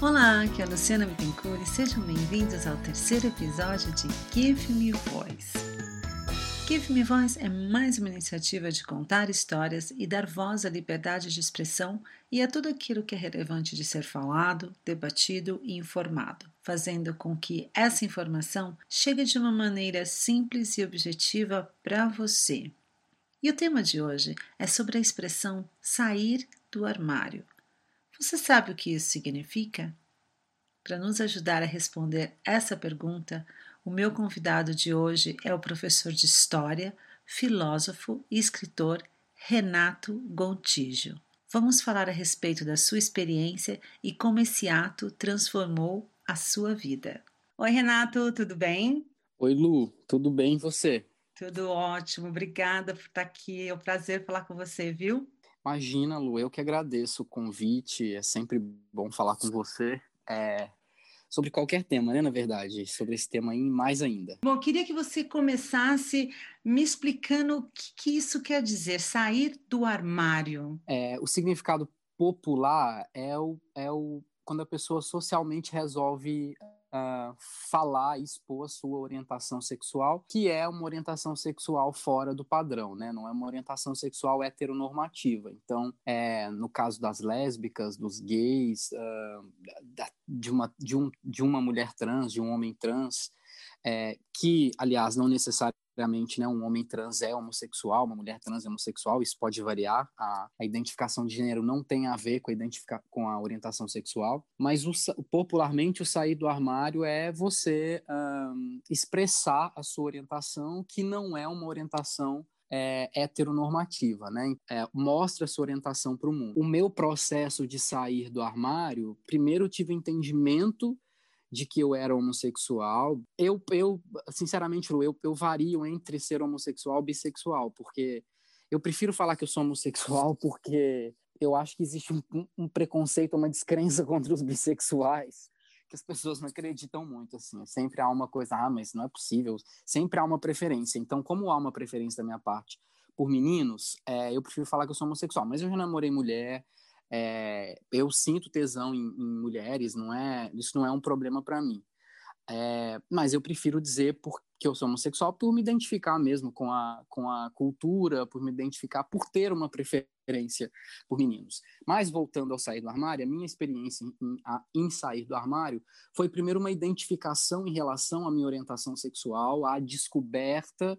Olá, aqui é a Luciana Bittencourt e sejam bem-vindos ao terceiro episódio de Give Me Voice. Give Me Voice é mais uma iniciativa de contar histórias e dar voz à liberdade de expressão e a tudo aquilo que é relevante de ser falado, debatido e informado, fazendo com que essa informação chegue de uma maneira simples e objetiva para você. E o tema de hoje é sobre a expressão sair do armário. Você sabe o que isso significa? Para nos ajudar a responder essa pergunta, o meu convidado de hoje é o professor de História, filósofo e escritor Renato Gontijo. Vamos falar a respeito da sua experiência e como esse ato transformou a sua vida. Oi, Renato, tudo bem? Oi, Lu, tudo bem e você? Tudo ótimo, obrigada por estar aqui. É um prazer falar com você, viu? Imagina, Lu, eu que agradeço o convite. É sempre bom falar com você. É, sobre qualquer tema, né, na verdade, sobre esse tema aí mais ainda. Bom, queria que você começasse me explicando o que, que isso quer dizer, sair do armário. É, o significado popular é o, é o quando a pessoa socialmente resolve uh, falar expor a sua orientação sexual, que é uma orientação sexual fora do padrão, né? Não é uma orientação sexual heteronormativa. Então, é, no caso das lésbicas, dos gays, uh, da, de, uma, de, um, de uma mulher trans, de um homem trans, é, que, aliás, não necessariamente obviamente, né, um homem trans é homossexual, uma mulher trans é homossexual, isso pode variar. A, a identificação de gênero não tem a ver com a, identifica, com a orientação sexual, mas o, popularmente o sair do armário é você um, expressar a sua orientação, que não é uma orientação é, heteronormativa, né? É, mostra sua orientação para o mundo. O meu processo de sair do armário, primeiro tive entendimento de que eu era homossexual. Eu, eu sinceramente, eu, eu vario entre ser homossexual e bissexual, porque eu prefiro falar que eu sou homossexual porque eu acho que existe um, um preconceito, uma descrença contra os bissexuais que as pessoas não acreditam muito, assim. Sempre há uma coisa, ah, mas não é possível. Sempre há uma preferência. Então, como há uma preferência da minha parte por meninos, é, eu prefiro falar que eu sou homossexual. Mas eu já namorei mulher, é, eu sinto tesão em, em, mulheres, não é, isso não é um problema para mim. É, mas eu prefiro dizer porque eu sou homossexual por me identificar mesmo com a, com a cultura, por me identificar, por ter uma preferência por meninos. Mas voltando ao sair do armário, a minha experiência em, a, em sair do armário foi primeiro uma identificação em relação à minha orientação sexual, a descoberta,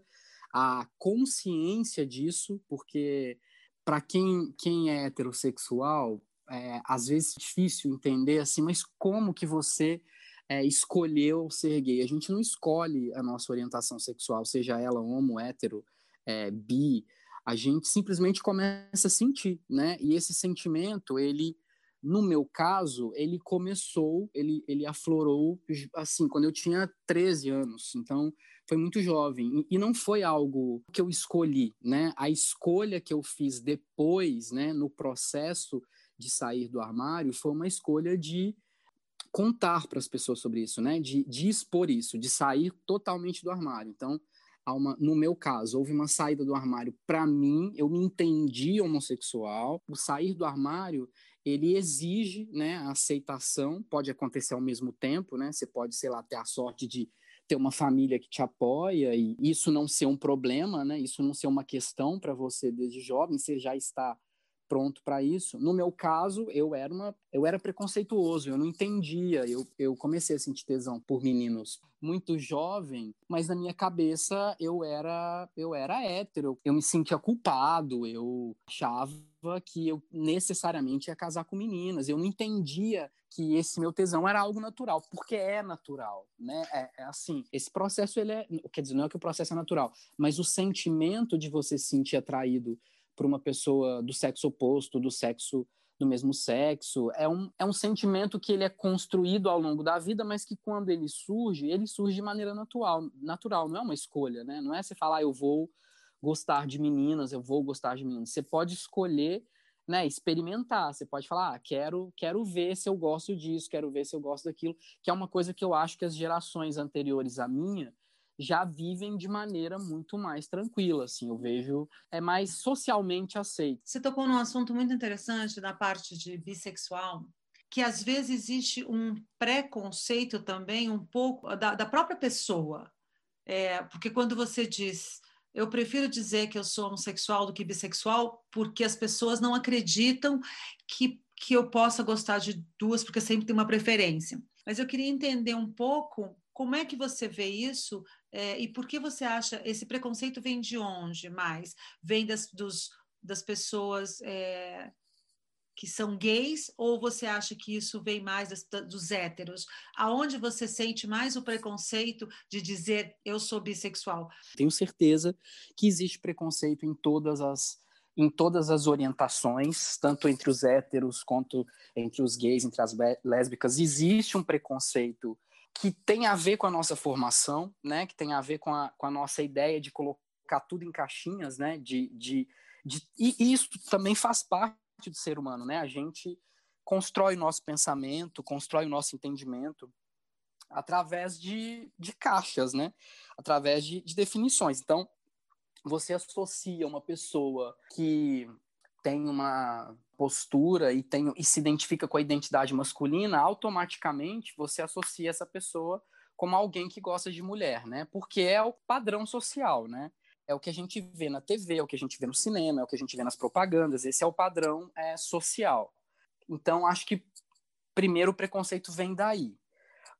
a consciência disso, porque para quem, quem é heterossexual, é, às vezes é difícil entender assim, mas como que você é, escolheu ser gay? A gente não escolhe a nossa orientação sexual, seja ela homo, hétero, é, bi, a gente simplesmente começa a sentir, né? E esse sentimento, ele, no meu caso, ele começou, ele, ele aflorou, assim, quando eu tinha 13 anos. Então, foi muito jovem e não foi algo que eu escolhi, né? A escolha que eu fiz depois, né, no processo de sair do armário, foi uma escolha de contar para as pessoas sobre isso, né? De, de expor isso, de sair totalmente do armário. Então, uma, no meu caso, houve uma saída do armário para mim, eu me entendi homossexual. O sair do armário, ele exige, né, a aceitação, pode acontecer ao mesmo tempo, né? Você pode, sei lá, ter a sorte de ter uma família que te apoia e isso não ser um problema, né? Isso não ser uma questão para você desde jovem, você já está pronto para isso. No meu caso, eu era uma, eu era preconceituoso, eu não entendia, eu, eu comecei a sentir tesão por meninos muito jovem, mas na minha cabeça eu era eu era hétero, eu me sentia culpado, eu achava que eu necessariamente ia casar com meninas, eu não entendia que esse meu tesão era algo natural, porque é natural, né? É, é, assim, esse processo ele é, quer dizer, não é que o processo é natural, mas o sentimento de você se sentir atraído por uma pessoa do sexo oposto, do sexo do mesmo sexo, é um, é um sentimento que ele é construído ao longo da vida, mas que quando ele surge, ele surge de maneira natural, natural, não é uma escolha, né? Não é você falar, ah, eu vou gostar de meninas, eu vou gostar de meninas. Você pode escolher né, experimentar. Você pode falar, ah, quero, quero ver se eu gosto disso, quero ver se eu gosto daquilo, que é uma coisa que eu acho que as gerações anteriores à minha já vivem de maneira muito mais tranquila, assim, eu vejo é mais socialmente aceito. Você tocou num assunto muito interessante da parte de bissexual que às vezes existe um preconceito também, um pouco da, da própria pessoa. É, porque quando você diz, eu prefiro dizer que eu sou homossexual do que bissexual, porque as pessoas não acreditam que, que eu possa gostar de duas, porque sempre tem uma preferência. Mas eu queria entender um pouco como é que você vê isso é, e por que você acha esse preconceito vem de onde mais? Vem das, dos, das pessoas é, que são gays ou você acha que isso vem mais das, dos héteros? Aonde você sente mais o preconceito de dizer eu sou bissexual? Tenho certeza que existe preconceito em todas as em todas as orientações, tanto entre os héteros quanto entre os gays, entre as lésbicas, existe um preconceito que tem a ver com a nossa formação, né? Que tem a ver com a, com a nossa ideia de colocar tudo em caixinhas, né? De, de, de, e isso também faz parte do ser humano, né? A gente constrói o nosso pensamento, constrói o nosso entendimento através de, de caixas, né? Através de, de definições. Então, você associa uma pessoa que tem uma postura e, tem, e se identifica com a identidade masculina, automaticamente você associa essa pessoa como alguém que gosta de mulher, né? Porque é o padrão social, né? É o que a gente vê na TV, é o que a gente vê no cinema, é o que a gente vê nas propagandas. Esse é o padrão é, social. Então, acho que primeiro o preconceito vem daí.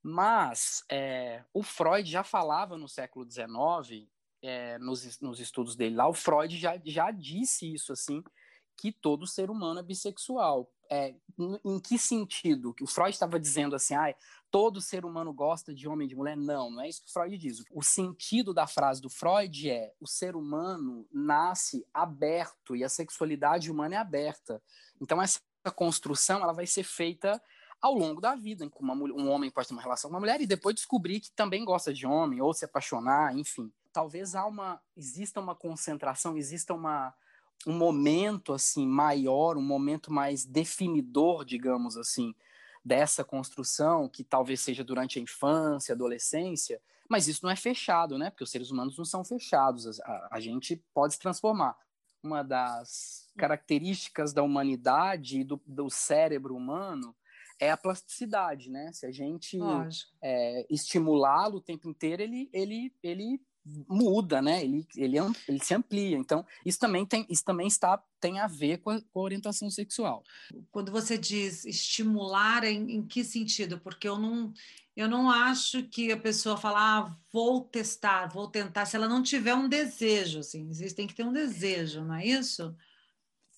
Mas é, o Freud já falava no século XIX, é, nos, nos estudos dele lá, o Freud já, já disse isso, assim, que todo ser humano é bissexual. É, em que sentido? O Freud estava dizendo assim, ah, todo ser humano gosta de homem e de mulher? Não, não é isso que o Freud diz. O sentido da frase do Freud é o ser humano nasce aberto e a sexualidade humana é aberta. Então essa construção ela vai ser feita ao longo da vida, em que um homem pode ter uma relação com uma mulher e depois descobrir que também gosta de homem ou se apaixonar, enfim. Talvez há uma exista uma concentração, exista uma um momento assim maior, um momento mais definidor, digamos assim, dessa construção, que talvez seja durante a infância, adolescência, mas isso não é fechado, né? Porque os seres humanos não são fechados, a, a gente pode se transformar. Uma das características da humanidade e do, do cérebro humano é a plasticidade, né? Se a gente é, estimulá-lo o tempo inteiro, ele, ele, ele muda, né? Ele, ele, ele se amplia. Então, isso também tem, isso também está, tem a ver com a, com a orientação sexual. Quando você diz estimular, em, em, que sentido? Porque eu não, eu não acho que a pessoa fala, ah, vou testar, vou tentar, se ela não tiver um desejo, assim, tem que ter um desejo, não é isso?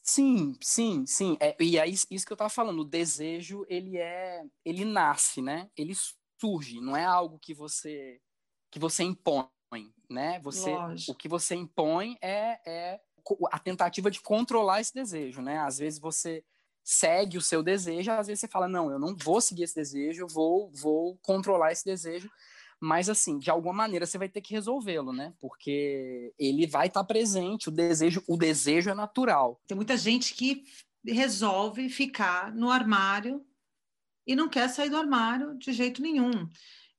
Sim, sim, sim. É, e é isso que eu estava falando. O desejo, ele é, ele nasce, né? Ele surge. Não é algo que você que você impõe né? Você, Lógico. o que você impõe é, é a tentativa de controlar esse desejo, né? Às vezes você segue o seu desejo, às vezes você fala não, eu não vou seguir esse desejo, eu vou vou controlar esse desejo, mas assim, de alguma maneira você vai ter que resolvê-lo, né? Porque ele vai estar tá presente, o desejo, o desejo é natural. Tem muita gente que resolve ficar no armário e não quer sair do armário de jeito nenhum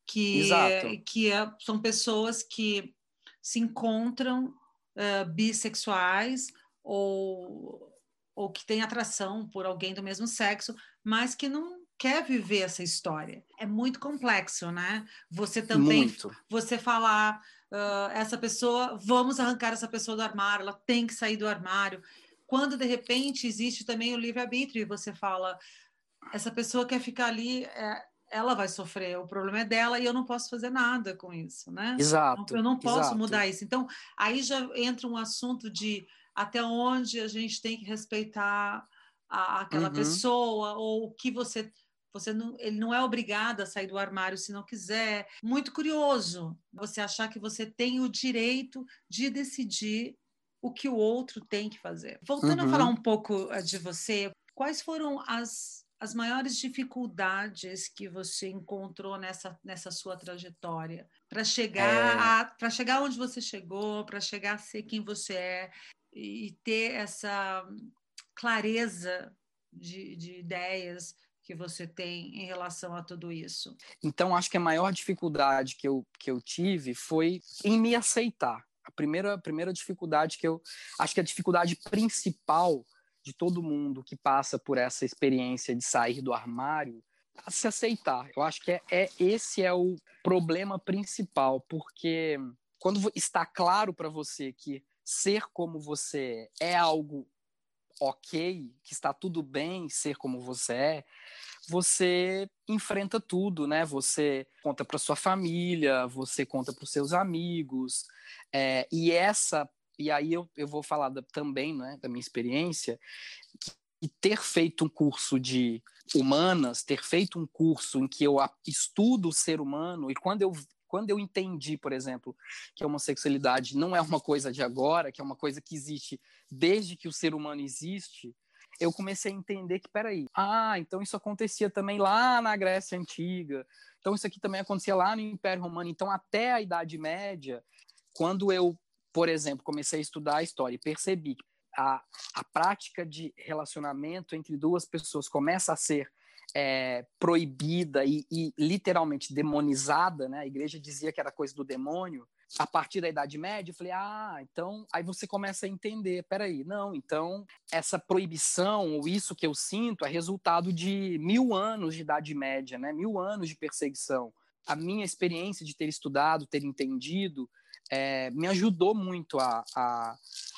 que, Exato. que é, são pessoas que se encontram uh, bissexuais ou, ou que têm atração por alguém do mesmo sexo, mas que não quer viver essa história. É muito complexo, né? Você também, muito. você falar uh, essa pessoa, vamos arrancar essa pessoa do armário, ela tem que sair do armário. Quando de repente existe também o livre arbítrio e você fala essa pessoa quer ficar ali, é, ela vai sofrer, o problema é dela e eu não posso fazer nada com isso, né? Exato. Eu não posso exato. mudar isso. Então, aí já entra um assunto de até onde a gente tem que respeitar a, aquela uhum. pessoa ou o que você você não, ele não é obrigado a sair do armário se não quiser. Muito curioso você achar que você tem o direito de decidir o que o outro tem que fazer. Voltando uhum. a falar um pouco eh, de você, quais foram as as maiores dificuldades que você encontrou nessa, nessa sua trajetória para chegar é... para chegar onde você chegou, para chegar a ser quem você é e ter essa clareza de, de ideias que você tem em relação a tudo isso? Então, acho que a maior dificuldade que eu, que eu tive foi em me aceitar. A primeira, a primeira dificuldade que eu. Acho que a dificuldade principal de todo mundo que passa por essa experiência de sair do armário a se aceitar. Eu acho que é, é esse é o problema principal, porque quando está claro para você que ser como você é algo ok, que está tudo bem ser como você é, você enfrenta tudo, né? Você conta para sua família, você conta para os seus amigos, é, e essa e aí eu, eu vou falar da, também né, da minha experiência, que ter feito um curso de humanas, ter feito um curso em que eu estudo o ser humano, e quando eu, quando eu entendi, por exemplo, que a homossexualidade não é uma coisa de agora, que é uma coisa que existe desde que o ser humano existe, eu comecei a entender que, peraí, ah, então isso acontecia também lá na Grécia Antiga, então isso aqui também acontecia lá no Império Romano, então até a Idade Média, quando eu por exemplo, comecei a estudar a história e percebi que a, a prática de relacionamento entre duas pessoas começa a ser é, proibida e, e, literalmente demonizada, né? A igreja dizia que era coisa do demônio. A partir da Idade Média, eu falei, ah, então aí você começa a entender, peraí, não, então essa proibição ou isso que eu sinto é resultado de mil anos de Idade Média, né? Mil anos de perseguição. A minha experiência de ter estudado, ter entendido, é, me ajudou muito a, a,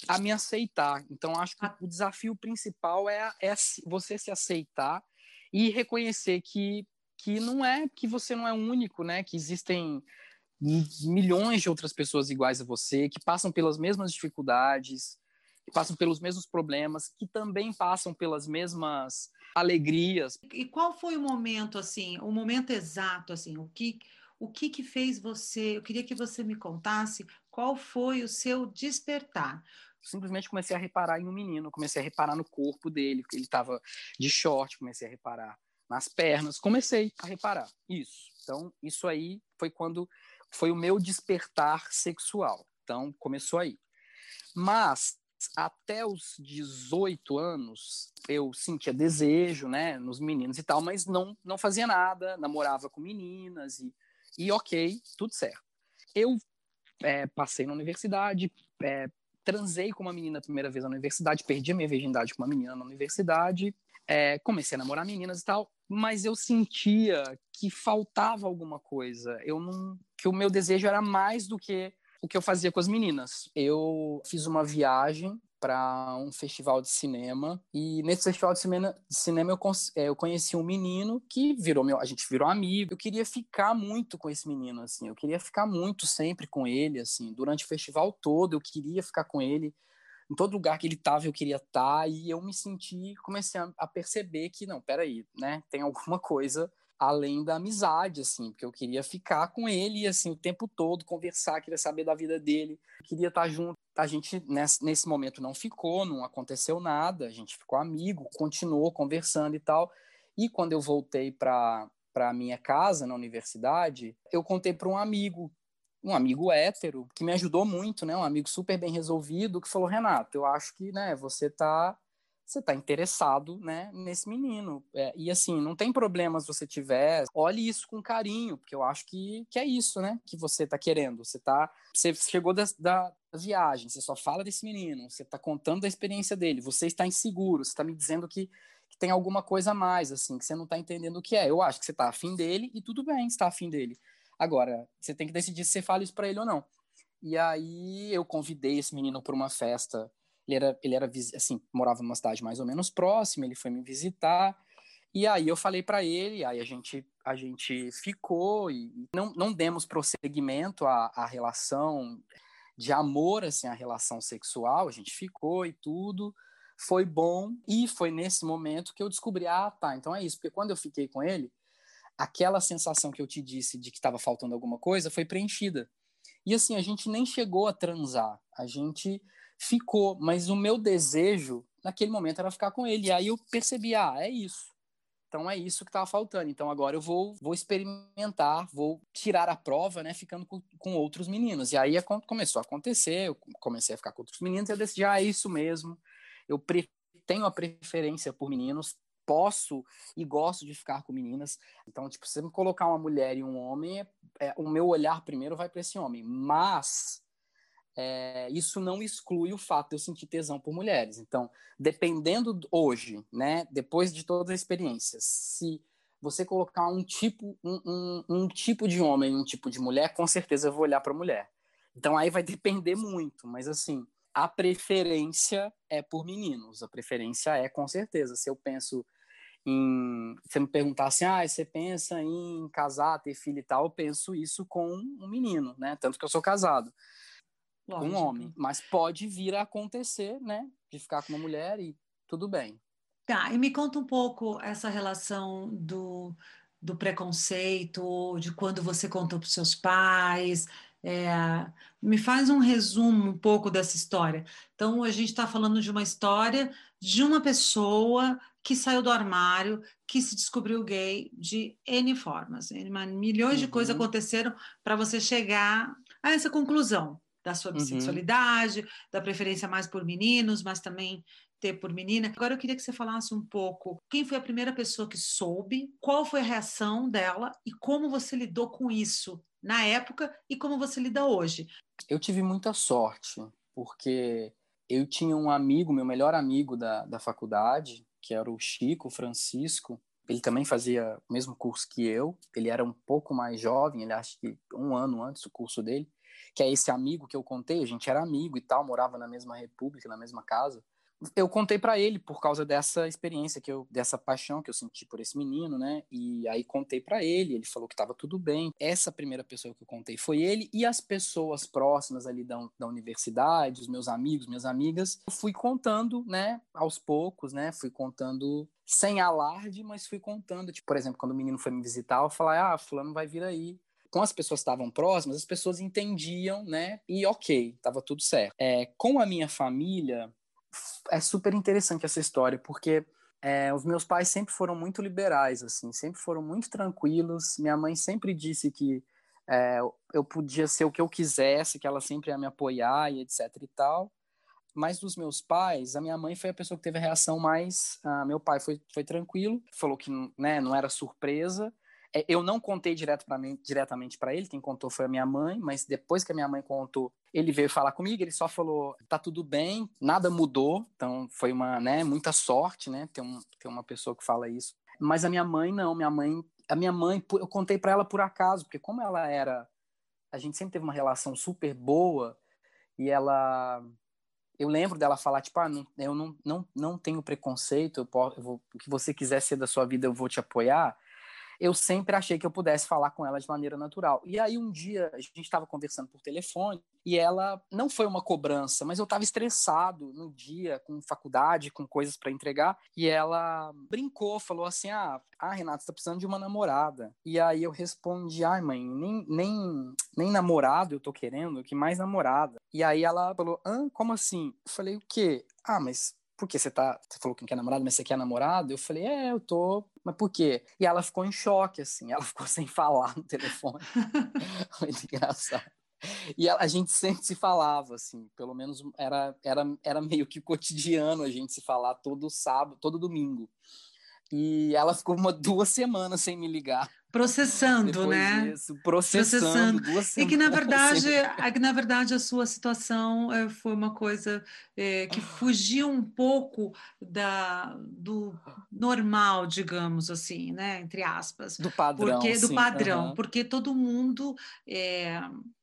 a, me aceitar. Então, acho que o desafio principal é, é você se aceitar e reconhecer que, que não é que você não é único, né? Que existem milhões de outras pessoas iguais a você, que passam pelas mesmas dificuldades, que passam pelos mesmos problemas, que também passam pelas mesmas alegrias. E qual foi o momento assim, o momento exato assim, o que o que que fez você? Eu queria que você me contasse qual foi o seu despertar. Simplesmente comecei a reparar em um menino, comecei a reparar no corpo dele, porque ele estava de short, comecei a reparar nas pernas, comecei a reparar isso. Então, isso aí foi quando foi o meu despertar sexual. Então, começou aí. Mas até os 18 anos eu sentia desejo, né, nos meninos e tal, mas não não fazia nada, namorava com meninas e e ok, tudo certo. Eu é, passei na universidade, é, transei com uma menina a primeira vez na universidade, perdi a minha virgindade com uma menina na universidade, é, comecei a namorar meninas e tal, mas eu sentia que faltava alguma coisa. Eu não, que o meu desejo era mais do que o que eu fazia com as meninas. Eu fiz uma viagem para um festival de cinema. E nesse festival de cinema, de cinema eu, é, eu, conheci um menino que virou meu, a gente virou amigo. Eu queria ficar muito com esse menino, assim. Eu queria ficar muito sempre com ele, assim. Durante o festival todo, eu queria ficar com ele. Em todo lugar que ele estava, eu queria estar. Tá, e eu me senti, comecei a, a perceber que, não, peraí, né? Tem alguma coisa além da amizade, assim, porque eu queria ficar com ele, assim, o tempo todo, conversar, queria saber da vida dele, queria estar junto. A gente, nesse, nesse momento, não ficou, não aconteceu nada, a gente ficou amigo, continuou conversando e tal. E quando eu voltei para a minha casa, na universidade, eu contei para um amigo, um amigo hétero, que me ajudou muito, né, um amigo super bem resolvido, que falou, Renato, eu acho que, né, você tá você está interessado né, nesse menino. É, e assim, não tem problema se você tiver, olhe isso com carinho, porque eu acho que, que é isso, né? Que você está querendo. Você tá. Você chegou da, da viagem, você só fala desse menino, você está contando da experiência dele, você está inseguro, você está me dizendo que, que tem alguma coisa a mais, assim, que você não está entendendo o que é. Eu acho que você está afim dele e tudo bem, está afim dele. Agora, você tem que decidir se você fala isso para ele ou não. E aí eu convidei esse menino para uma festa ele era, ele era assim, morava numa cidade mais ou menos próxima, ele foi me visitar. E aí eu falei para ele, aí a gente a gente ficou e não, não demos prosseguimento à, à relação de amor, assim, a relação sexual, a gente ficou e tudo, foi bom, e foi nesse momento que eu descobri, ah, tá, então é isso, porque quando eu fiquei com ele, aquela sensação que eu te disse de que estava faltando alguma coisa foi preenchida. E assim, a gente nem chegou a transar, a gente ficou, mas o meu desejo naquele momento era ficar com ele. E aí eu percebi, ah, é isso. Então é isso que estava faltando. Então agora eu vou, vou experimentar, vou tirar a prova, né, ficando com, com outros meninos. E aí começou a acontecer, eu comecei a ficar com outros meninos e eu decidi, ah, é isso mesmo. Eu tenho a preferência por meninos, posso e gosto de ficar com meninas. Então, tipo, se você me colocar uma mulher e um homem, é, o meu olhar primeiro vai para esse homem. Mas é, isso não exclui o fato de eu sentir tesão por mulheres. Então, dependendo hoje, né, depois de toda a experiência, se você colocar um tipo, um, um, um tipo de homem e um tipo de mulher, com certeza eu vou olhar para mulher. Então aí vai depender muito, mas assim, a preferência é por meninos. A preferência é com certeza. Se eu penso em. Você me perguntar assim, ah, você pensa em casar, ter filho e tal, eu penso isso com um menino, né? Tanto que eu sou casado Lógico. com um homem. Mas pode vir a acontecer, né? De ficar com uma mulher e tudo bem. Tá, e me conta um pouco essa relação do, do preconceito, de quando você contou para os seus pais. É, me faz um resumo um pouco dessa história. Então, a gente está falando de uma história de uma pessoa que saiu do armário, que se descobriu gay de N formas. Milhões de coisas uhum. aconteceram para você chegar a essa conclusão da sua uhum. bissexualidade, uhum. da preferência mais por meninos, mas também ter por menina. Agora eu queria que você falasse um pouco quem foi a primeira pessoa que soube, qual foi a reação dela e como você lidou com isso na época e como você lida hoje. Eu tive muita sorte, porque eu tinha um amigo, meu melhor amigo da, da faculdade, que era o Chico Francisco. Ele também fazia o mesmo curso que eu. Ele era um pouco mais jovem, ele acho que um ano antes do curso dele. Que é esse amigo que eu contei. A gente era amigo e tal, morava na mesma república, na mesma casa eu contei para ele por causa dessa experiência que eu dessa paixão que eu senti por esse menino, né? E aí contei para ele, ele falou que estava tudo bem. Essa primeira pessoa que eu contei foi ele e as pessoas próximas ali da, da universidade, os meus amigos, minhas amigas, eu fui contando, né, aos poucos, né? Fui contando sem alarde, mas fui contando, tipo, por exemplo, quando o menino foi me visitar, eu falei: "Ah, fulano vai vir aí" com as pessoas que estavam próximas, as pessoas entendiam, né? E ok, tava tudo certo. É, com a minha família, é super interessante essa história, porque é, os meus pais sempre foram muito liberais, assim, sempre foram muito tranquilos. Minha mãe sempre disse que é, eu podia ser o que eu quisesse, que ela sempre ia me apoiar e etc e tal. Mas dos meus pais, a minha mãe foi a pessoa que teve a reação mais. Uh, meu pai foi, foi tranquilo, falou que né, não era surpresa. É, eu não contei direto pra mim, diretamente para ele, quem contou foi a minha mãe, mas depois que a minha mãe contou, ele veio falar comigo, ele só falou, tá tudo bem, nada mudou, então foi uma, né, muita sorte, né, ter, um, ter uma pessoa que fala isso. Mas a minha mãe não, minha mãe, a minha mãe, eu contei para ela por acaso, porque como ela era, a gente sempre teve uma relação super boa, e ela eu lembro dela falar, tipo, ah, não, eu não, não, não tenho preconceito, eu posso, eu vou, o que você quiser ser da sua vida, eu vou te apoiar eu sempre achei que eu pudesse falar com ela de maneira natural. E aí um dia a gente estava conversando por telefone e ela não foi uma cobrança, mas eu estava estressado no dia com faculdade, com coisas para entregar, e ela brincou, falou assim: "Ah, ah Renata, você tá precisando de uma namorada". E aí eu respondi: "Ai, mãe, nem nem nem namorado eu tô querendo, que mais namorada". E aí ela falou: "Hã, como assim?". Eu falei: "O quê?". "Ah, mas por que você tá. Você falou que quer namorado, mas você quer namorado? Eu falei, é, eu tô. Mas por quê? E ela ficou em choque, assim, ela ficou sem falar no telefone. Muito engraçado. E a, a, gente sempre se falava, assim, pelo menos era, era, era meio que cotidiano a gente se falar todo sábado, todo domingo. E ela ficou uma duas semanas sem me ligar. Processando, Depois né? Disso, processando. processando. e que na verdade, a, que na verdade a sua situação é, foi uma coisa é, que fugiu um pouco da, do normal, digamos assim, né? Entre aspas. Do padrão. Porque, do sim, padrão, uhum. porque todo mundo é,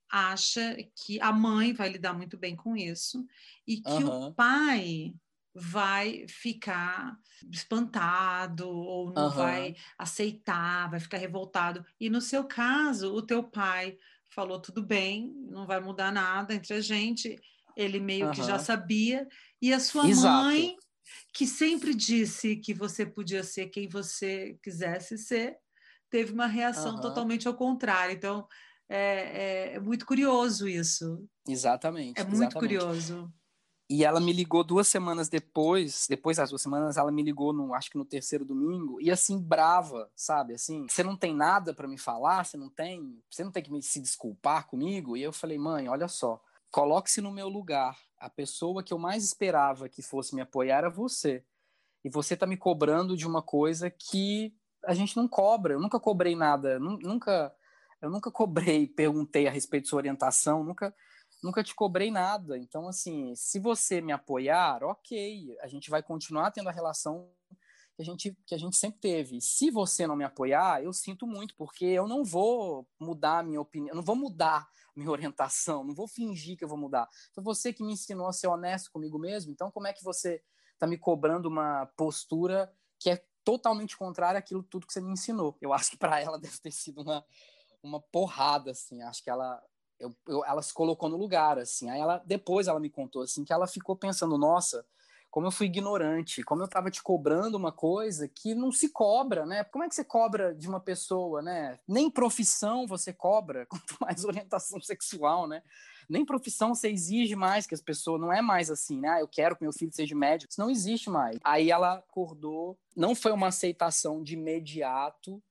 acha que a mãe vai lidar muito bem com isso e que uhum. o pai vai ficar espantado ou não uhum. vai aceitar, vai ficar revoltado. E no seu caso, o teu pai falou tudo bem, não vai mudar nada entre a gente. Ele meio uhum. que já sabia e a sua Exato. mãe que sempre disse que você podia ser quem você quisesse ser, teve uma reação uhum. totalmente ao contrário. Então, é, é, é, muito curioso isso. Exatamente. É muito exatamente. curioso. E ela me ligou duas semanas depois, depois das duas semanas, ela me ligou, no, acho que no terceiro domingo, e assim, brava, sabe? Assim, você não tem nada para me falar, você não tem, você não tem que me, se desculpar comigo. E eu falei, mãe, olha só, coloque-se no meu lugar. A pessoa que eu mais esperava que fosse me apoiar era você. E você tá me cobrando de uma coisa que a gente não cobra. Eu nunca cobrei nada, nunca, eu nunca cobrei, perguntei a respeito de sua orientação, nunca nunca te cobrei nada. Então, assim, se você me apoiar, ok, a gente vai continuar tendo a relação que a gente, que a gente sempre teve. Se você não me apoiar, eu sinto muito, porque eu não vou mudar a minha opinião, não vou mudar minha orientação, não vou fingir que eu vou mudar. Foi você que me ensinou a ser honesto comigo mesmo, então como é que você está me cobrando uma postura que é totalmente contrária àquilo tudo que você me ensinou? Eu acho que para ela deve ter sido uma, uma porrada, assim, acho que ela eu, eu, ela se colocou no lugar, assim. Aí ela depois ela me contou assim que ela ficou pensando, nossa, como eu fui ignorante, como eu estava te cobrando uma coisa que não se cobra, né? Como é que você cobra de uma pessoa, né? Nem profissão você cobra, quanto mais orientação sexual, né? Nem profissão você exige mais que as pessoas, não é mais assim, né? Ah, eu quero que meu filho seja médico, isso não existe mais. Aí ela acordou, não foi uma aceitação de imediato,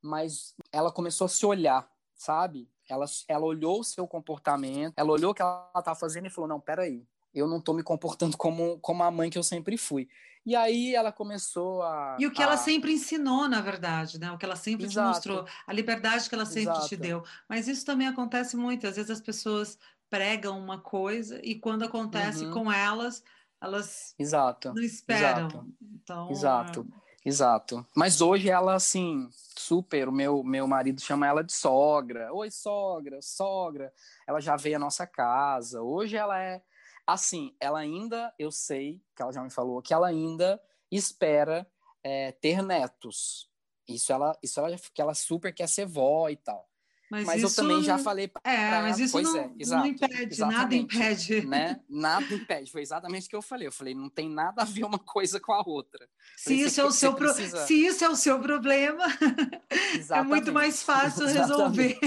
mas ela começou a se olhar, sabe? Ela, ela olhou o seu comportamento, ela olhou o que ela estava fazendo e falou: não, peraí, eu não estou me comportando como, como a mãe que eu sempre fui. E aí ela começou a. E o que a... ela sempre ensinou, na verdade, né? O que ela sempre Exato. te mostrou, a liberdade que ela sempre Exato. te deu. Mas isso também acontece muito. Às vezes as pessoas pregam uma coisa e quando acontece uhum. com elas, elas Exato. não esperam. Exato. Então, Exato. É... Exato. Mas hoje ela, assim, super. O meu, meu marido chama ela de sogra. Oi, sogra, sogra. Ela já veio à nossa casa. Hoje ela é. Assim, ela ainda, eu sei, que ela já me falou, que ela ainda espera é, ter netos. Isso ela, isso ela, que ela super quer ser vó e tal. Mas, mas isso... eu também já falei para É, mas isso pois não, é, exato, não impede, nada impede. Né? Nada impede. Foi exatamente o que eu falei. Eu falei, não tem nada a ver uma coisa com a outra. Se, isso, é o seu pro... Se isso é o seu problema, é muito mais fácil resolver.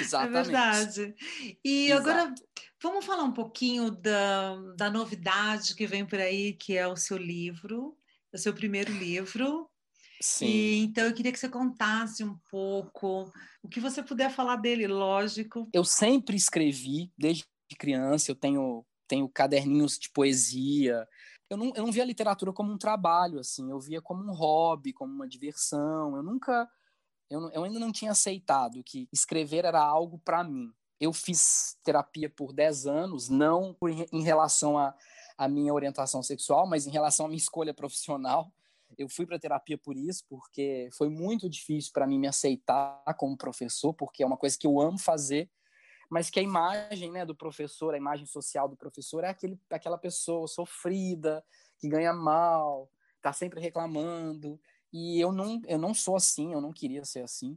Exatamente. É verdade. E Exato. agora, vamos falar um pouquinho da, da novidade que vem por aí, que é o seu livro, o seu primeiro livro, Sim. E, então eu queria que você contasse um pouco o que você puder falar dele, lógico. Eu sempre escrevi, desde criança, eu tenho, tenho caderninhos de poesia. Eu não, eu não via a literatura como um trabalho, assim, eu via como um hobby, como uma diversão. Eu nunca, eu, eu ainda não tinha aceitado que escrever era algo para mim. Eu fiz terapia por 10 anos, não em relação à a, a minha orientação sexual, mas em relação à minha escolha profissional eu fui para terapia por isso, porque foi muito difícil para mim me aceitar como professor, porque é uma coisa que eu amo fazer, mas que a imagem né, do professor, a imagem social do professor é aquele, aquela pessoa sofrida, que ganha mal, está sempre reclamando. E eu não, eu não sou assim, eu não queria ser assim.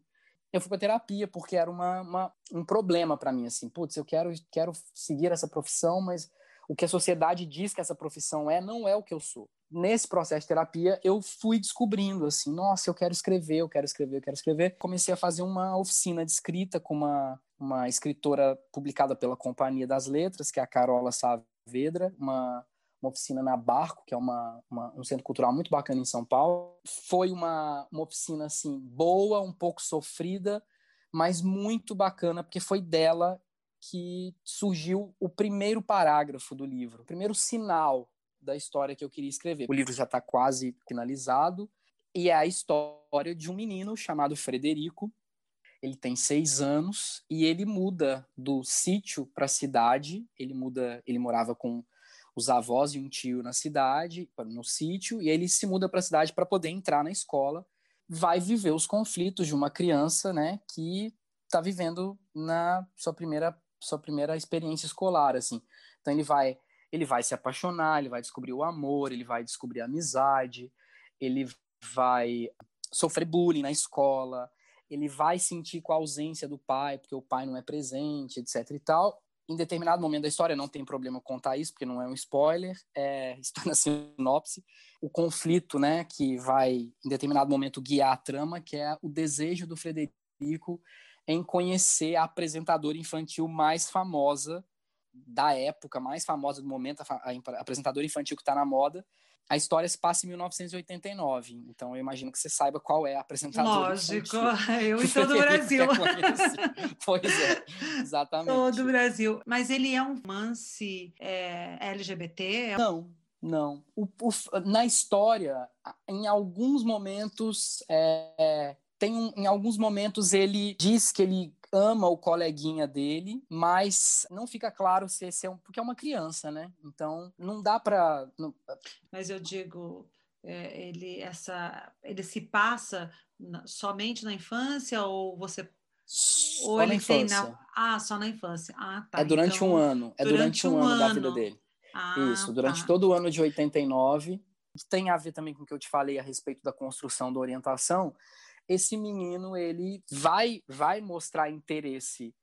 Eu fui para terapia porque era uma, uma um problema para mim, assim, putz, eu quero, quero seguir essa profissão, mas o que a sociedade diz que essa profissão é, não é o que eu sou. Nesse processo de terapia, eu fui descobrindo assim, nossa, eu quero escrever, eu quero escrever, eu quero escrever. Comecei a fazer uma oficina de escrita com uma, uma escritora publicada pela Companhia das Letras, que é a Carola Saavedra, uma, uma oficina na Barco, que é uma, uma, um centro cultural muito bacana em São Paulo. Foi uma, uma oficina assim boa, um pouco sofrida, mas muito bacana, porque foi dela que surgiu o primeiro parágrafo do livro, o primeiro sinal da história que eu queria escrever. O livro já está quase finalizado e é a história de um menino chamado Frederico. Ele tem seis anos e ele muda do sítio para a cidade. Ele muda, ele morava com os avós e um tio na cidade, no sítio, e ele se muda para a cidade para poder entrar na escola. Vai viver os conflitos de uma criança, né, que está vivendo na sua primeira sua primeira experiência escolar, assim. Então ele vai, ele vai se apaixonar, ele vai descobrir o amor, ele vai descobrir a amizade, ele vai sofrer bullying na escola, ele vai sentir com a ausência do pai, porque o pai não é presente, etc e tal. Em determinado momento da história, não tem problema contar isso, porque não é um spoiler, é, está na sinopse, o conflito, né, que vai, em determinado momento, guiar a trama, que é o desejo do Frederico em conhecer a apresentadora infantil mais famosa da época, mais famosa do momento, a, a, apresentadora infantil que está na moda. A história se passa em 1989, então eu imagino que você saiba qual é a apresentadora Lógico, eu e todo o Brasil. pois é, exatamente. Todo o Brasil. Mas ele é um romance é, LGBT? Não, não. O, o, na história, em alguns momentos, é, tem um, em alguns momentos ele diz que ele ama o coleguinha dele, mas não fica claro se esse é um. Porque é uma criança, né? Então, não dá para. Não... Mas eu digo, é, ele, essa, ele se passa somente na infância ou você. Só ou ele tem na. Ah, só na infância. Ah, tá. É durante então, um ano. É durante, durante um, um, ano, da vida dele. Ah, Isso, durante tá. todo o ano de 89. Tem a ver também com o que eu te falei a respeito da construção da orientação esse menino ele vai vai mostrar interesse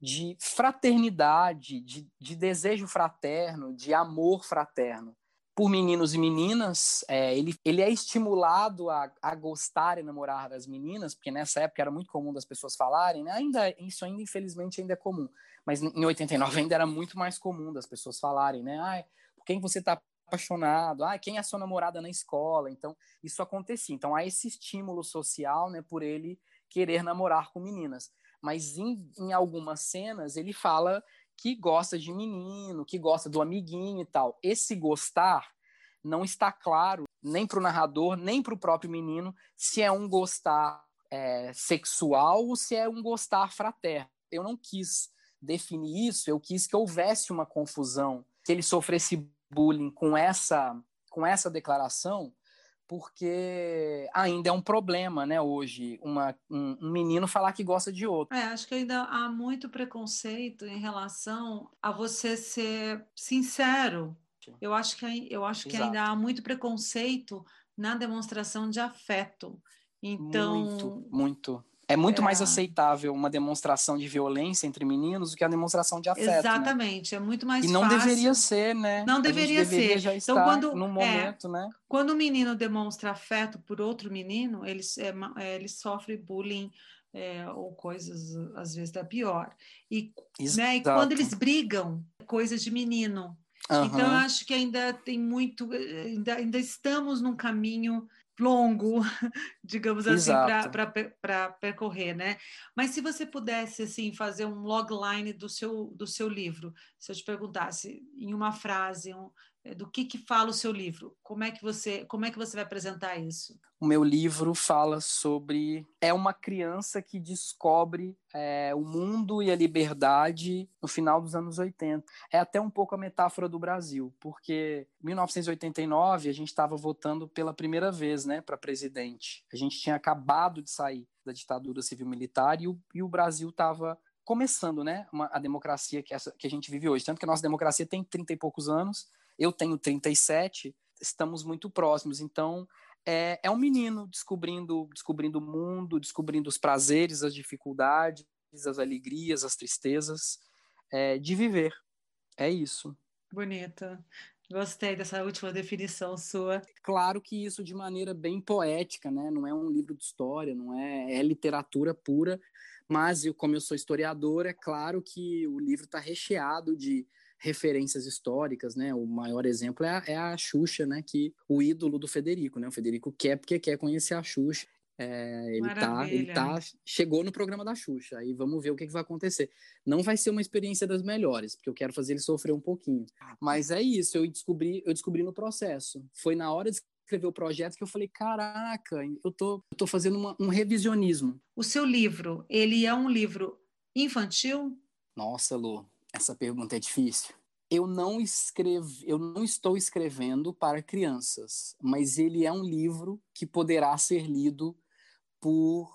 de fraternidade, de, de desejo fraterno, de amor fraterno por meninos e meninas. É, ele, ele é estimulado a, a gostar e namorar das meninas, porque nessa época era muito comum das pessoas falarem, né? ainda isso ainda infelizmente ainda é comum, mas em 89 ainda era muito mais comum das pessoas falarem, né? Ai, por quem você está apaixonado, ah, quem é sua namorada na escola? Então, isso acontecia. Então, há esse estímulo social, né, por ele querer namorar com meninas. Mas em, em algumas cenas ele fala que gosta de menino, que gosta do amiguinho e tal. Esse gostar não está claro nem para o narrador, nem para o próprio menino, se é um gostar é, sexual ou se é um gostar fraterno. Eu não quis definir isso, eu quis que houvesse uma confusão, que ele sofresse bullying com essa, com essa declaração, porque ainda é um problema, né, hoje, uma, um, um, menino falar que gosta de outro. É, acho que ainda há muito preconceito em relação a você ser sincero. Eu acho que, eu acho que ainda há muito preconceito na demonstração de afeto. Então, muito, muito. É muito é. mais aceitável uma demonstração de violência entre meninos do que a demonstração de afeto. Né? Exatamente, né? é muito mais E não fácil. deveria ser, né? Não deveria ser. Já então, quando, no é, momento, é, né? Quando o menino demonstra afeto por outro menino, ele, é, é, ele sofre bullying é, ou coisas, às vezes, da pior. E, né, e quando eles brigam, coisas de menino. Uhum. Então, eu acho que ainda tem muito, ainda, ainda estamos num caminho longo, digamos assim, para percorrer, né? Mas se você pudesse assim fazer um logline do seu do seu livro, se eu te perguntasse em uma frase, um, do que, que fala o seu livro? Como é que você como é que você vai apresentar isso? O meu livro fala sobre é uma criança que descobre é, o mundo e a liberdade no final dos anos 80. É até um pouco a metáfora do Brasil, porque em 1989 a gente estava votando pela primeira vez, né, para presidente. A gente tinha acabado de sair da ditadura civil-militar e o, e o Brasil estava começando, né, uma, a democracia que, essa, que a gente vive hoje. Tanto que a nossa democracia tem 30 e poucos anos eu tenho 37, estamos muito próximos. Então, é, é um menino descobrindo, descobrindo o mundo, descobrindo os prazeres, as dificuldades, as alegrias, as tristezas é, de viver. É isso. Bonita. Gostei dessa última definição sua. Claro que isso de maneira bem poética, né? Não é um livro de história, não é, é literatura pura, mas eu, como eu sou historiador, é claro que o livro está recheado de referências históricas, né? O maior exemplo é a, é a Xuxa, né? Que o ídolo do Federico, né? O Federico quer porque quer conhecer a Xuxa. É, ele tá, ele tá, chegou no programa da Xuxa. Aí vamos ver o que, que vai acontecer. Não vai ser uma experiência das melhores, porque eu quero fazer ele sofrer um pouquinho. Mas é isso, eu descobri, eu descobri no processo. Foi na hora de escrever o projeto que eu falei, caraca, eu tô, eu tô fazendo uma, um revisionismo. O seu livro, ele é um livro infantil? Nossa, Lu, essa pergunta é difícil. Eu não escrevo, eu não estou escrevendo para crianças, mas ele é um livro que poderá ser lido por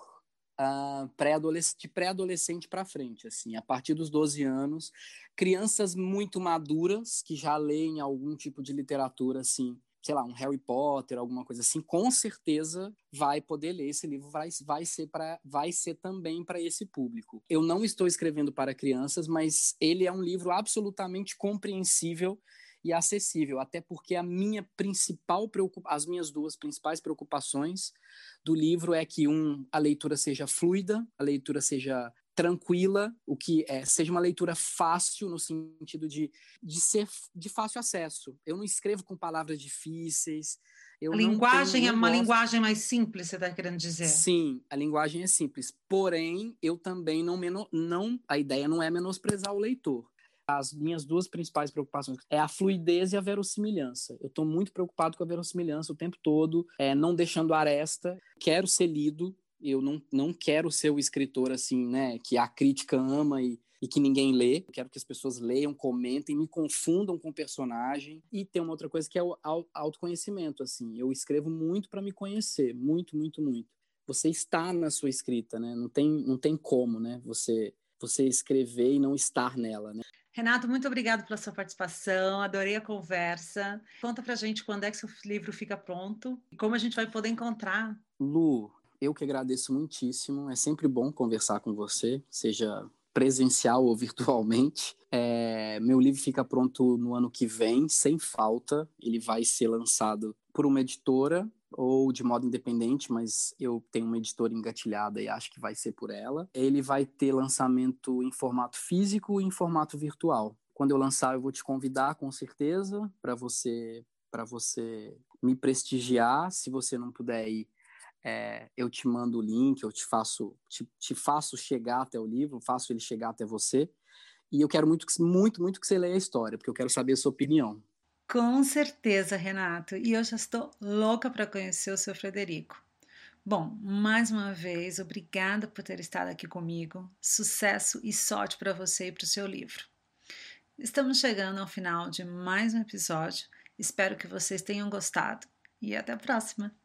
uh, pré-adolescente, de pré-adolescente para frente, assim, a partir dos 12 anos, crianças muito maduras que já leem algum tipo de literatura assim sei lá, um Harry Potter, alguma coisa assim, com certeza vai poder ler esse livro, vai, vai ser para vai ser também para esse público. Eu não estou escrevendo para crianças, mas ele é um livro absolutamente compreensível e acessível, até porque a minha principal as minhas duas principais preocupações do livro é que um a leitura seja fluida, a leitura seja tranquila, o que é, seja uma leitura fácil no sentido de, de ser de fácil acesso. Eu não escrevo com palavras difíceis. a linguagem tenho, é uma gosto... linguagem mais simples, você está querendo dizer? Sim, a linguagem é simples. Porém, eu também não, não a ideia não é menosprezar o leitor. As minhas duas principais preocupações é a fluidez e a verossimilhança. Eu estou muito preocupado com a verossimilhança o tempo todo, é, não deixando aresta. Quero ser lido, Eu não, não quero ser o escritor assim, né, que a crítica ama e, e que ninguém lê. Eu quero que as pessoas leiam, comentem, me confundam com o personagem. E tem uma outra coisa que é o autoconhecimento, assim. Eu escrevo muito para me conhecer, muito, muito, muito. Você está na sua escrita, né? Não tem, não tem como, né? Você você escrever e não estar nela, né? Renato, muito obrigado pela sua participação, adorei a conversa. Conta pra gente quando é que seu livro fica pronto e como a gente vai poder encontrar. Lu, eu que agradeço muitíssimo. É sempre bom conversar com você, seja presencial ou virtualmente. É, meu livro fica pronto no ano que vem, sem falta. Ele vai ser lançado por uma editora ou de modo independente, mas eu tenho uma editora engatilhada e acho que vai ser por ela. Ele vai ter lançamento em formato físico e em formato virtual. Quando eu lançar, eu vou te convidar com certeza para você para você me prestigiar. Se você não puder ir, é, eu te mando o link, eu te faço te, te faço chegar até o livro, faço ele chegar até você. E eu quero muito, muito, muito que você leia a história, porque eu quero saber a sua opinião. Com certeza, Renato. E eu já estou louca para conhecer o seu Frederico. Bom, mais uma vez, obrigada por ter estado aqui comigo. Sucesso e sorte para você e para o seu livro. Estamos chegando ao final de mais um episódio. Espero que vocês tenham gostado e até a próxima!